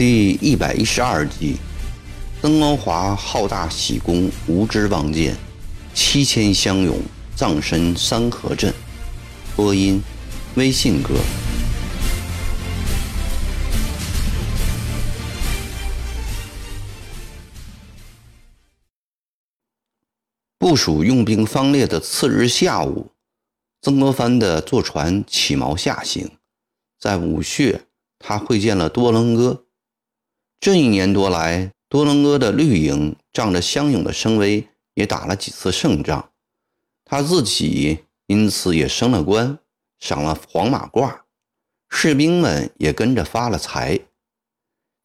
第一百一十二集，曾国华好大喜功，无知望见，七千乡勇，葬身三河镇。播音：微信哥。部署用兵方略的次日下午，曾国藩的坐船起锚下行，在武穴，他会见了多伦哥。这一年多来，多伦哥的绿营仗着乡勇的声威，也打了几次胜仗。他自己因此也升了官，赏了黄马褂，士兵们也跟着发了财。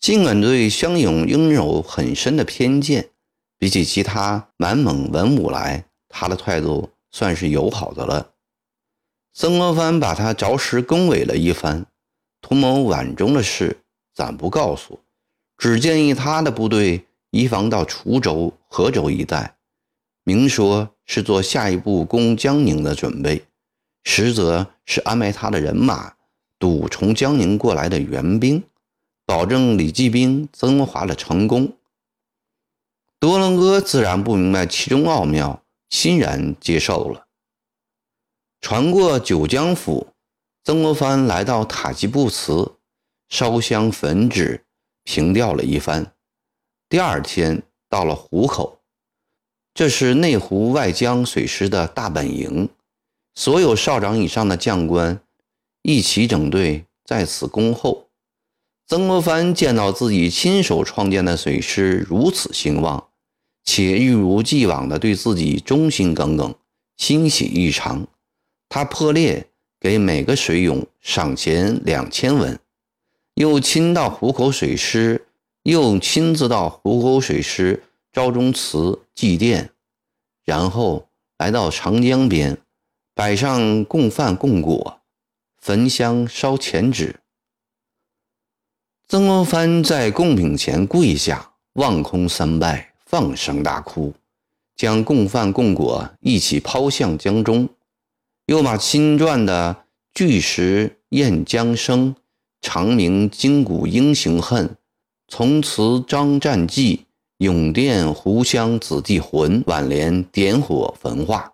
尽管对乡勇拥有很深的偏见，比起其他满蒙文武来，他的态度算是友好的了。曾国藩把他着实恭维了一番，图谋皖中的事，暂不告诉。只建议他的部队移防到滁州、河州一带，明说是做下一步攻江宁的准备，实则是安排他的人马堵从江宁过来的援兵，保证李继兵、曾华的成功。多伦哥自然不明白其中奥妙，欣然接受了。船过九江府，曾国藩来到塔吉布茨，烧香焚纸。平调了一番，第二天到了湖口，这是内湖外江水师的大本营，所有少长以上的将官一起整队在此恭候。曾国藩见到自己亲手创建的水师如此兴旺，且一如既往地对自己忠心耿耿，欣喜异常。他破例给每个水勇赏钱两千文。又亲到湖口水师，又亲自到湖口水师昭忠祠祭奠，然后来到长江边，摆上供饭供果，焚香烧钱纸。曾国藩在供品前跪下，望空三拜，放声大哭，将供饭供果一起抛向江中，又把新撰的巨石验江声。长鸣金鼓英雄恨，从此张战绩，永奠湖湘子弟魂。挽联点火焚化，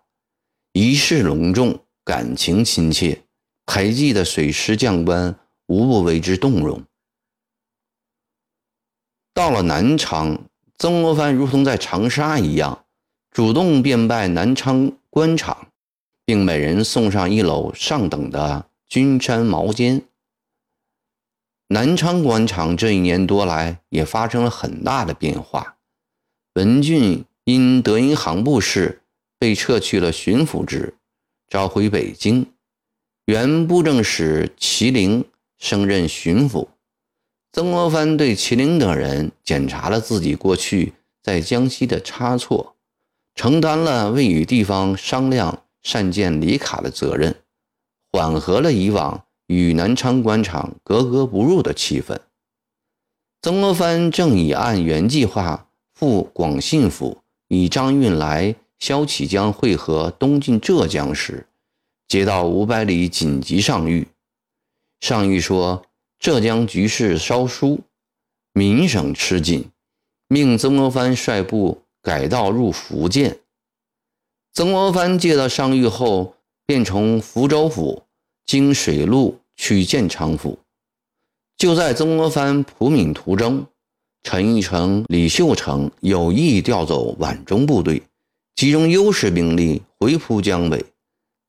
仪式隆重，感情亲切。台记的水师将官无不为之动容。到了南昌，曾国藩如同在长沙一样，主动便拜南昌官场，并每人送上一篓上等的军山毛尖。南昌官场这一年多来也发生了很大的变化。文俊因德音行部事被撤去了巡抚职，召回北京。原布政使麒麟升任巡抚。曾国藩对麒麟等人检查了自己过去在江西的差错，承担了未与地方商量善建里卡的责任，缓和了以往。与南昌官场格格不入的气氛。曾国藩正已按原计划赴广信府，与张运来、萧启江会合东进浙江时，接到五百里紧急上谕。上谕说，浙江局势稍疏，闽省吃紧，命曾国藩率部改道入福建。曾国藩接到上谕后，便从福州府经水路。去建昌府，就在曾国藩普闽途中，陈玉成、李秀成有意调走皖中部队，集中优势兵力回扑江北，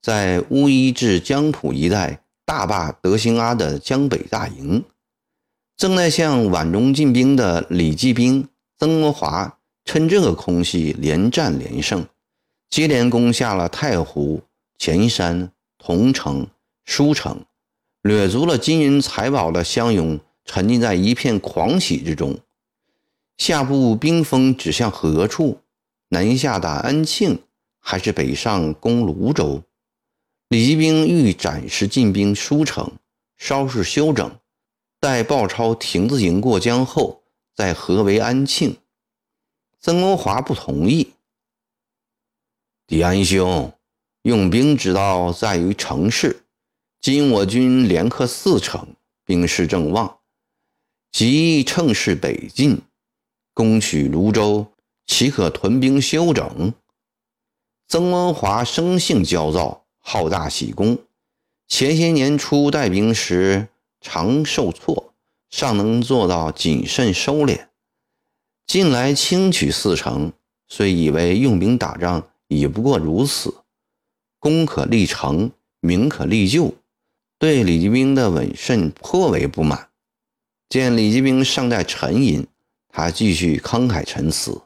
在乌衣至江浦一带大坝德兴阿的江北大营。正在向皖中进兵的李继兵、曾国华趁这个空隙连战连胜，接连攻下了太湖、潜山、桐城、舒城。掠足了金银财宝的乡勇沉浸在一片狂喜之中。下部兵锋指向何处？南下打安庆，还是北上攻泸州？李继兵欲暂时进兵舒城，稍事休整，待鲍超亭子营过江后再合围安庆。曾国华不同意。迪安兄，用兵之道在于成事。今我军连克四城，兵势正旺，即乘势北进，攻取泸州，岂可屯兵休整？曾文华生性焦躁，好大喜功。前些年初带兵时常受挫，尚能做到谨慎收敛。近来轻取四城，虽以为用兵打仗已不过如此，功可立成，名可立就，对李继兵的稳慎颇为不满。见李继兵尚在沉吟，他继续慷慨陈词：“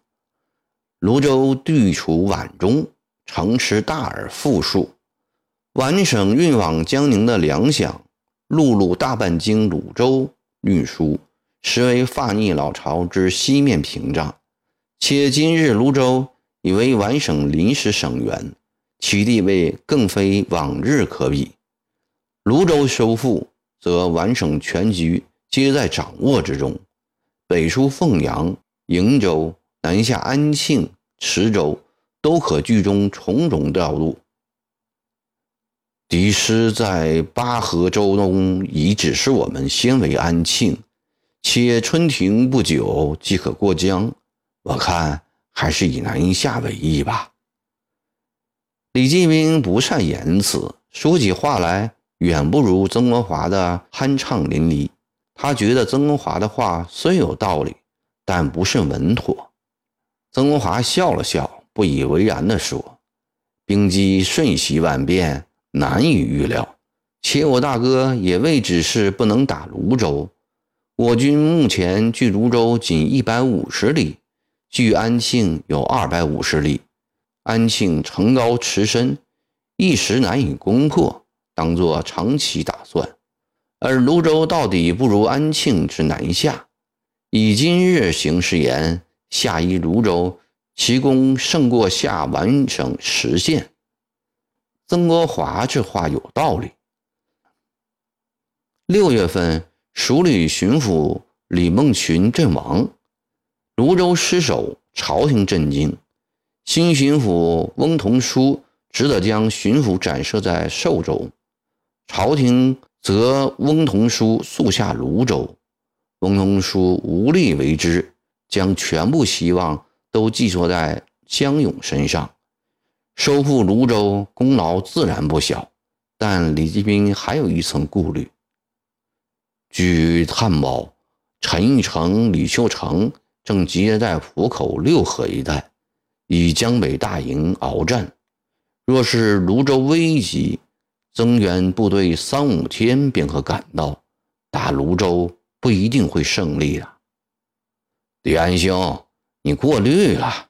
泸州地处皖中，城池大而富庶，皖省运往江宁的粮饷，陆路大半经泸州运输，实为发逆老巢之西面屏障。且今日泸州已为皖省临时省员，其地位更非往日可比。泸州收复，则皖省全局。”皆在掌握之中，北出凤阳、瀛州，南下安庆、池州，都可聚中从容调度。敌师在巴河州东，已指示我们先为安庆，且春停不久即可过江。我看还是以南下为宜吧。李继兵不善言辞，说起话来远不如曾国华的酣畅淋漓。他觉得曾国华的话虽有道理，但不甚稳妥。曾国华笑了笑，不以为然地说：“兵机瞬息万变，难以预料。且我大哥也未只是不能打泸州。我军目前距泸州仅一百五十里，距安庆有二百五十里。安庆城高池深，一时难以攻破，当做长期打算。”而泸州到底不如安庆之南下，以今日形势言，下依泸州，其功胜过下皖省十县。曾国华这话有道理。六月份，蜀旅巡抚李梦群阵亡，泸州失守，朝廷震惊。新巡抚翁同书只得将巡抚展设在寿州，朝廷。则翁同书速下泸州，翁同书无力为之，将全部希望都寄托在江勇身上。收复泸州功劳自然不小，但李继斌还有一层顾虑。据探报，陈玉成、李秀成正集结在浦口六合一带，以江北大营鏖战。若是泸州危急，增援部队三五天便可赶到，打泸州不一定会胜利啊。李安兄，你过虑了。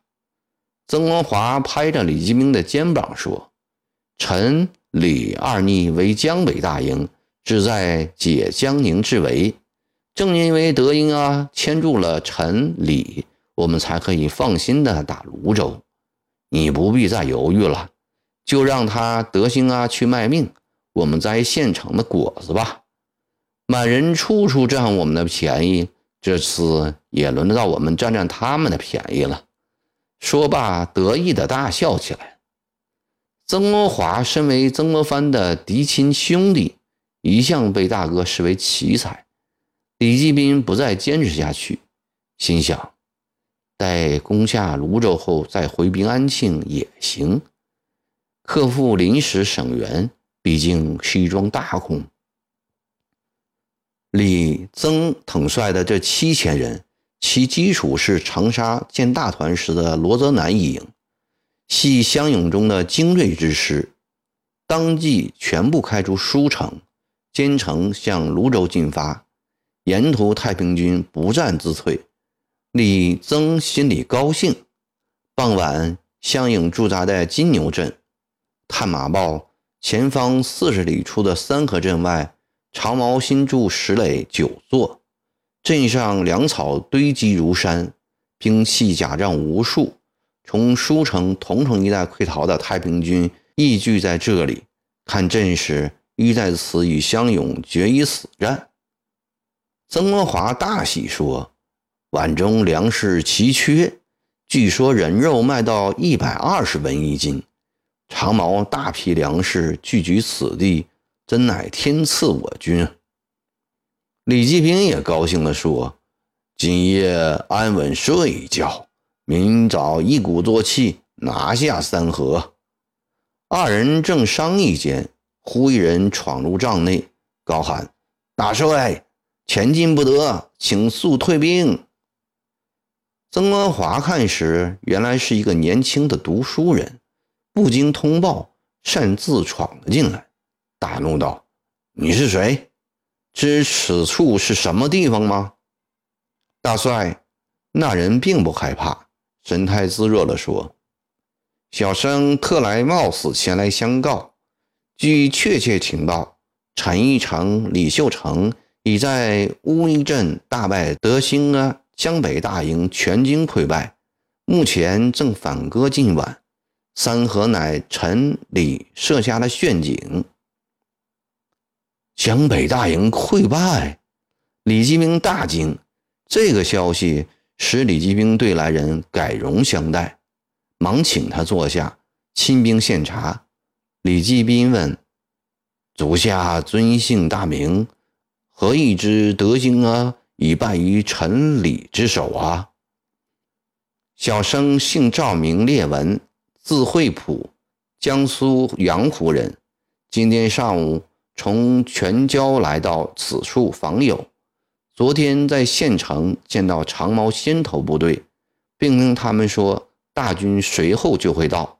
曾国华拍着李继兵的肩膀说：“陈、李二逆为江北大营，志在解江宁之围。正因为德英啊牵住了陈、李，我们才可以放心的打泸州。你不必再犹豫了。”就让他德兴啊去卖命，我们摘现成的果子吧。满人处处占我们的便宜，这次也轮得到我们占占他们的便宜了。说罢，得意的大笑起来。曾国华身为曾国藩的嫡亲兄弟，一向被大哥视为奇才。李继斌不再坚持下去，心想：待攻下泸州后再回兵安庆也行。克复临时省员，毕竟是一桩大功。李曾统帅的这七千人，其基础是长沙建大团时的罗泽南一营，系湘勇中的精锐之师。当即全部开出舒城，兼程向泸州进发。沿途太平军不战自退，李曾心里高兴。傍晚，湘勇驻扎在金牛镇。探马报：前方四十里处的三河镇外，长毛新筑石垒九座，镇上粮草堆积如山，兵器甲仗无数。从舒城、桐城一带溃逃的太平军亦聚在这里。看阵势，欲在此与湘勇决一死战。曾国华大喜说：“皖中粮食奇缺，据说人肉卖到一百二十文一斤。”长毛大批粮食聚集此地，真乃天赐我军。李继平也高兴地说：“今夜安稳睡一觉，明早一鼓作气拿下三河。二人正商议间，忽一人闯入帐内，高喊：“大帅，前进不得，请速退兵。”曾国华看时，原来是一个年轻的读书人，不经通报，擅自闯了进来，大怒道：“你是谁？知此处是什么地方吗？”大帅，那人并不害怕，神态自若地说。小生特来冒死前来相告，据确切情报，陈义成、李秀成已在乌衣镇大败德兴啊，江北大营全军溃败，目前正反戈进皖。三河乃陈李设下的陷阱。江北大营溃败，李继兵大惊。这个消息使李继兵对来人改容相待。忙请他坐下，亲兵献茶。李继宾问：“足下尊姓大名？何以知德兴啊已败于陈李之手啊？”小生姓赵，名烈文，字惠普，江苏阳湖人。今天上午从全椒来到此处访友，昨天在县城见到长毛先头部队，并跟他们说。大军随后就会到，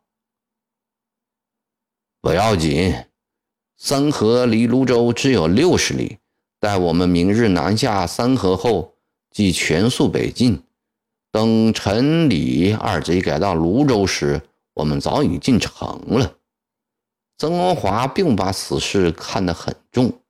不要紧。三河离泸州只有六十里，待我们明日南下三河后，即全速北进。等陈、李二贼赶到泸州时，我们早已进城了。曾国华并把此事看得很重。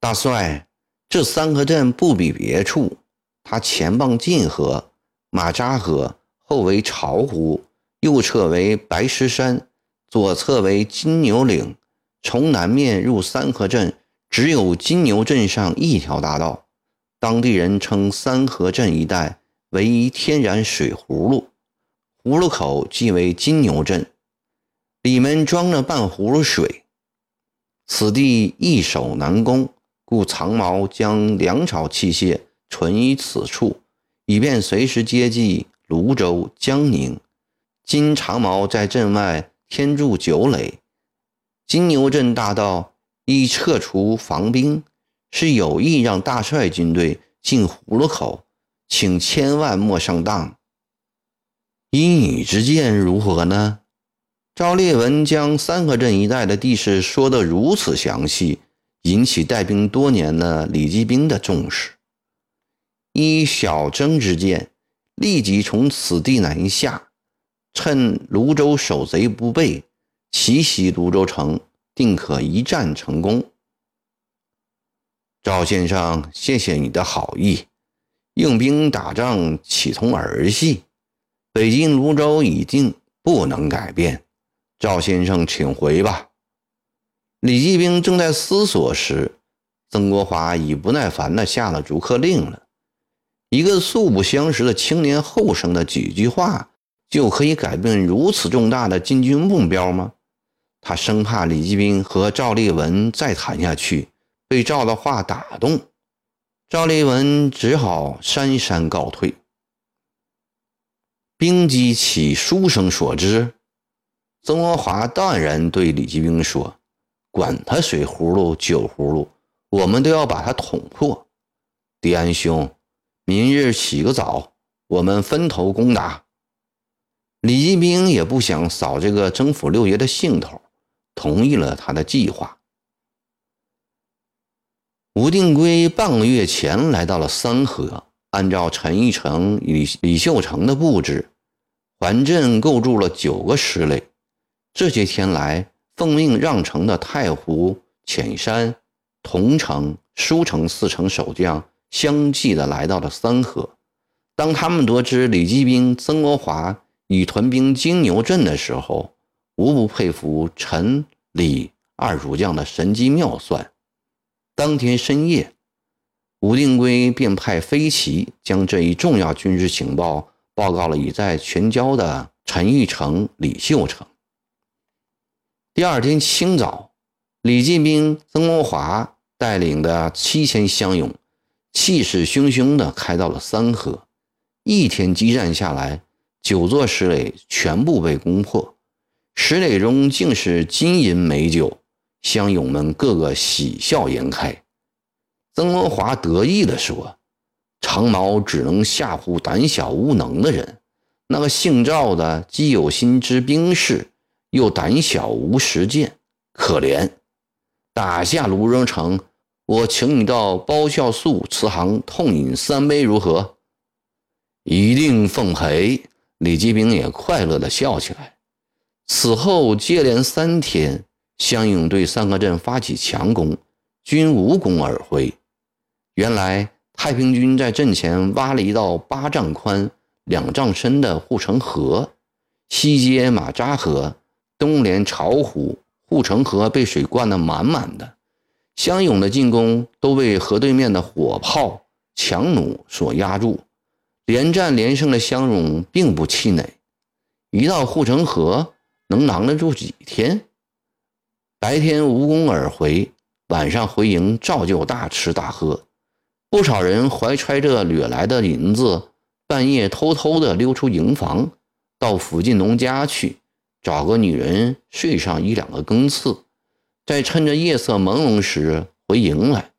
大帅，这三河镇不比别处，它前傍晋河。马扎河后为巢湖，右侧为白石山，左侧为金牛岭。从南面入三河镇，只有金牛镇上一条大道。当地人称三河镇一带为天然水葫芦，葫芦口即为金牛镇，里面装着半葫芦水。此地易守难攻，故长毛将粮草器械存于此处。以便随时接济泸州、江宁。今长毛在镇外添筑九垒，金牛镇大道已撤除防兵，是有意让大帅军队进葫芦口，请千万莫上当。依你之见如何呢？赵烈文将三河镇一带的地势说得如此详细，引起带兵多年的李继兵的重视。依小征之见，立即从此地南下，趁泸州守贼不备，奇袭泸州城，定可一战成功。赵先生，谢谢你的好意。用兵打仗岂同儿戏？北京泸州已定，不能改变。赵先生，请回吧。李继兵正在思索时，曾国华已不耐烦地下了逐客令了。一个素不相识的青年后生的几句话，就可以改变如此重大的进军目标吗？他生怕李继兵和赵立文再谈下去，被赵的话打动。赵立文只好姗姗告退。兵机起书生所知，曾国华淡然对李继兵说：“管他水葫芦酒葫芦，我们都要把他捅破。”狄安兄。明日起个早，我们分头攻打。李继兵也不想扫这个征府六爷的兴头，同意了他的计划。吴定圭半个月前来到了三河，按照陈义成、李李秀成的布置，环镇构筑了九个师垒。这些天来，奉命让城的太湖、潜山、桐城、舒城四城守将。相继的来到了三河。当他们得知李继兵、曾国华已屯兵金牛镇的时候，无不佩服陈、李二主将的神机妙算。当天深夜，吴定圭便派飞骑将这一重要军事情报报告了已在全椒的陈玉成、李秀成。第二天清早，李继兵、曾国华带领的七千乡勇。气势汹汹地开到了三河。一天激战下来，九座石垒全部被攻破，石垒中竟是金银美酒，乡勇们个个喜笑颜开。曾国华得意地说：“长矛只能吓唬胆小无能的人，那个姓赵的既有心知兵事，又胆小无实践，可怜。打下卢荣城。”我请你到包孝肃祠堂痛饮三杯，如何？一定奉陪。李继兵也快乐地笑起来。此后接连三天，湘勇对三河镇发起强攻，均无功而回。原来太平军在阵前挖了一道八丈宽、两丈深的护城河，西接马扎河，东连巢湖，护城河被水灌得满满的。湘勇的进攻都被河对面的火炮、强弩所压住，连战连胜的湘勇并不气馁。一到护城河，能囊得住几天？白天无功而回，晚上回营照旧大吃大喝。不少人怀揣着掠来的银子，半夜偷偷地溜出营房，到附近农家去找个女人睡上一两个更次。再趁着夜色朦胧时回营来，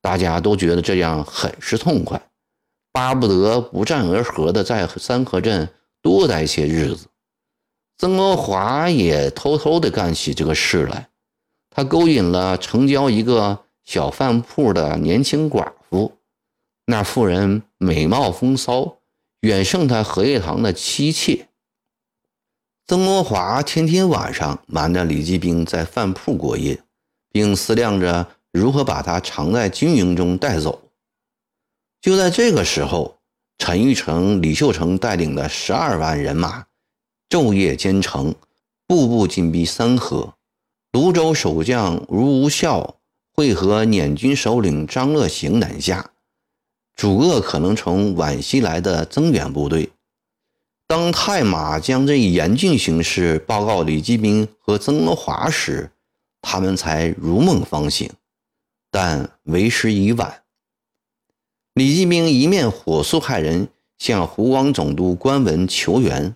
大家都觉得这样很是痛快，巴不得不战而和的在三河镇多待些日子。曾国华也偷偷的干起这个事来，他勾引了城郊一个小饭铺的年轻寡，那妇人美貌风骚，远胜他荷叶堂的妻妾。曾国华天天晚上瞒着李继兵在饭铺过夜，并思量着如何把他藏在军营中带走。就在这个时候，陈玉成、李秀成带领的十二万人马昼夜兼程，步步紧逼三河。泸州守将卢无孝会合捻军首领张乐行南下，主恶可能从皖西来的增援部队。当太马将这一严峻形势报告李继兵和曾国华时，他们才如梦方醒，但为时已晚。李继兵一面火速派人向湖广总督关文求援，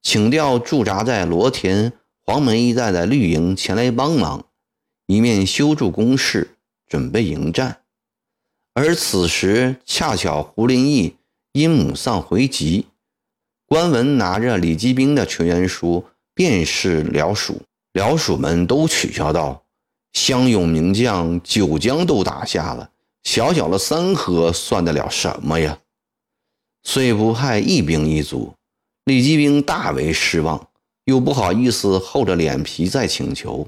请调驻扎在罗田、黄门一带的绿营前来帮忙，一面修筑工事，准备迎战。而此时恰巧胡林翼因母丧回籍。关文拿着李继兵的求援书，便是辽蜀。辽蜀们都取笑道：“湘勇名将九江都打下了，小小的三河算得了什么呀？”虽不派一兵一卒，李继兵大为失望，又不好意思厚着脸皮再请求。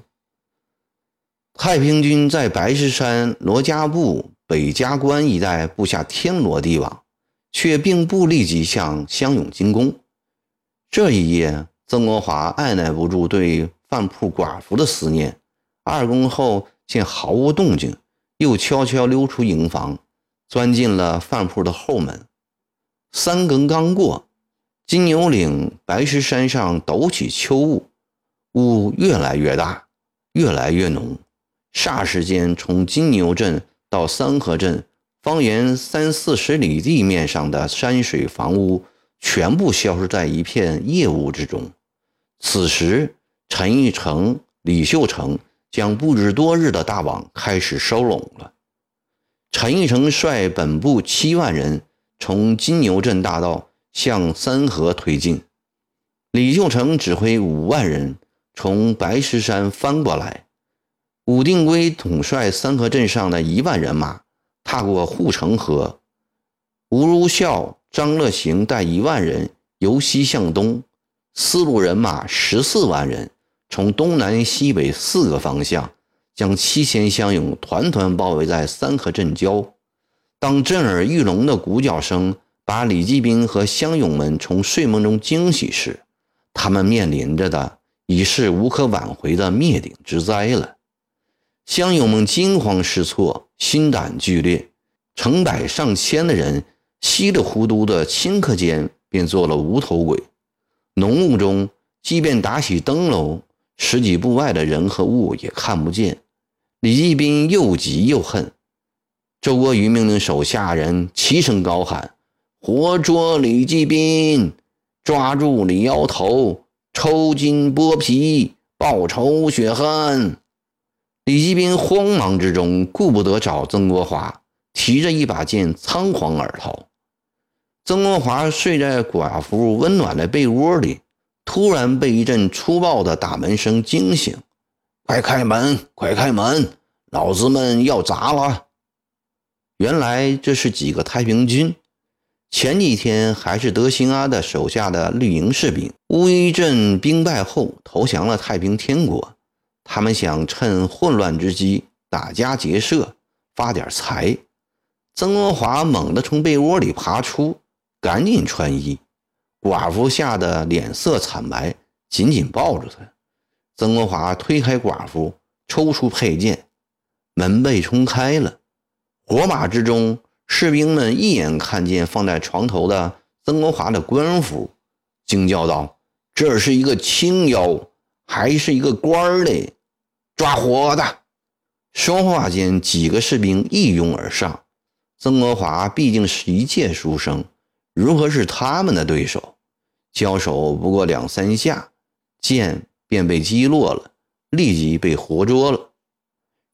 太平军在白石山、罗家埠、北家关一带布下天罗地网。却并不立即向湘勇进攻。这一夜，曾国华按耐不住对饭铺寡妇的思念，二更后见毫无动静，又悄悄溜出营房，钻进了饭铺的后门。三更刚过，金牛岭白石山上陡起秋雾，雾越来越大，越来越浓，霎时间从金牛镇到三河镇。方圆三四十里地面上的山水房屋全部消失在一片夜雾之中。此时，陈玉成、李秀成将布置多日的大网开始收拢了。陈玉成率本部七万人从金牛镇大道向三河推进，李秀成指挥五万人从白石山翻过来，武定圭统帅三河镇上的一万人马。踏过护城河，吴如孝、张乐行带一万人由西向东，四路人马十四万人从东南西北四个方向将七千乡勇团团包围在三河镇郊。当震耳欲聋的鼓角声把李继兵和乡勇们从睡梦中惊醒时，他们面临着的已是无可挽回的灭顶之灾了。乡勇们惊慌失措，心胆俱裂，成百上千的人稀里糊涂的顷刻间便做了无头鬼。浓雾中，即便打起灯笼，十几步外的人和物也看不见。李继斌又急又恨，周国瑜命令手下人齐声高喊：“活捉李继斌，抓住李摇头，抽筋剥皮，报仇雪恨。”李继斌慌忙之中顾不得找曾国华，提着一把剑仓皇而逃。曾国华睡在寡妇温暖的被窝里，突然被一阵粗暴的打门声惊醒：“快开门！快开门！老子们要砸了！”原来这是几个太平军，前几天还是德兴阿的手下的绿营士兵。乌衣镇兵败后投降了太平天国，他们想趁混乱之机打家劫舍，发点财。曾国华猛地从被窝里爬出，赶紧穿衣。寡妇吓得脸色惨白，紧紧抱住他。曾国华推开寡妇，抽出佩剑，门被冲开了。火马之中，士兵们一眼看见放在床头的曾国华的官服，惊叫道：“这是一个青妖，还是一个官儿嘞！抓活的！”说话间，几个士兵一拥而上。曾国华毕竟是一介书生，如何是他们的对手？交手不过两三下，剑便被击落了，立即被活捉了。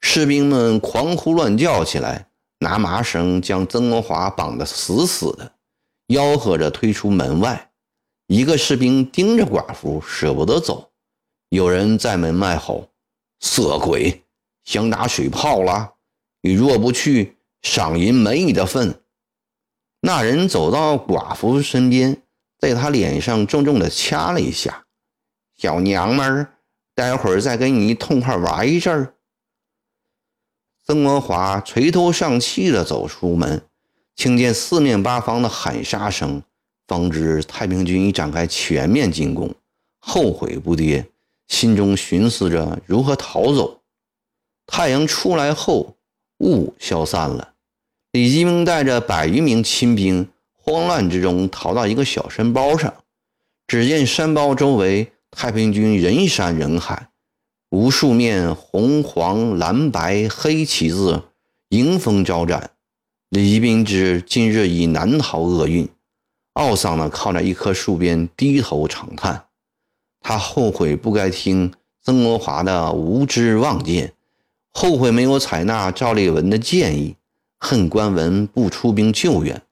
士兵们狂呼乱叫起来。拿麻绳将曾国华绑得死死的，吆喝着推出门外。一个士兵盯着寡妇，舍不得走。有人在门外吼：“色鬼，想打水泡了？你若不去，赏银没你的份。”那人走到寡妇身边，在她脸上重重地掐了一下：“小娘们儿，待会儿再跟你痛快玩一阵儿。”曾国华垂头丧气地走出门，听见四面八方的喊杀声，方知太平军已展开全面进攻，后悔不迭，心中寻思着如何逃走。太阳出来后，雾消散了，李继明带着百余名亲兵，慌乱之中逃到一个小山包上，只见山包周围太平军人山人海。无数面红、黄、蓝、白、黑旗子迎风招展。李继明知今日已难逃厄运，懊丧地靠在一棵树边低头长叹。他后悔不该听曾国华的无知妄见，后悔没有采纳赵立文的建议，恨关文不出兵救援，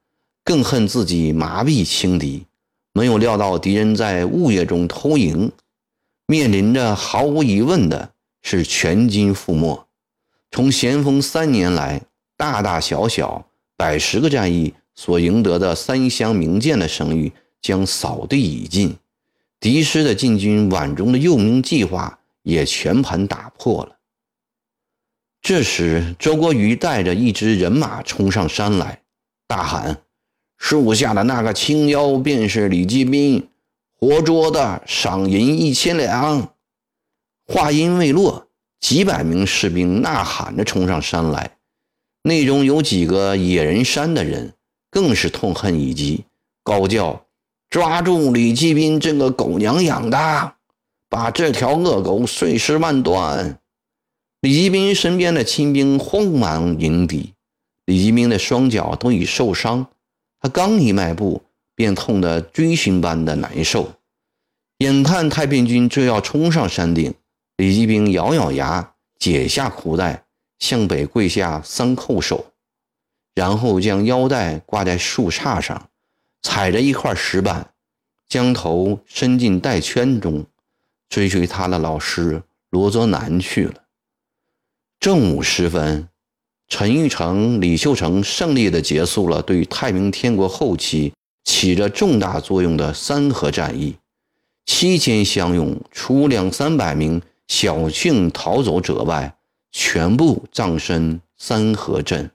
更恨自己麻痹轻敌，没有料到敌人在雾夜中偷营。面临着毫无疑问的是全军覆没。从咸丰三年来，大大小小百十个战役所赢得的三湘名剑的声誉将扫地已尽，敌师的进军皖中的诱民计划也全盘打破了。这时，周国瑜带着一支人马冲上山来，大喊：“树下的那个青妖便是李继斌。”活捉的，赏银一千两。话音未落，几百名士兵呐喊着冲上山来，内中有几个野人山的人，更是痛恨已极，高叫：“抓住李继斌这个狗娘养的，把这条恶狗碎尸万段！”李继斌身边的亲兵慌忙迎敌，李继斌的双脚都已受伤，他刚一迈步。便痛得锥心般的难受，眼看太平军就要冲上山顶，李继斌咬咬牙，解下裤带，向北跪下三叩首，然后将腰带挂在树杈上，踩着一块石板，将头伸进带圈中，追随他的老师罗泽南去了。正午时分，陈玉成、李秀成胜利地结束了对太平天国后期。起着重大作用的三河战役，期间相拥，除两三百名侥幸逃走者外，全部葬身三河镇。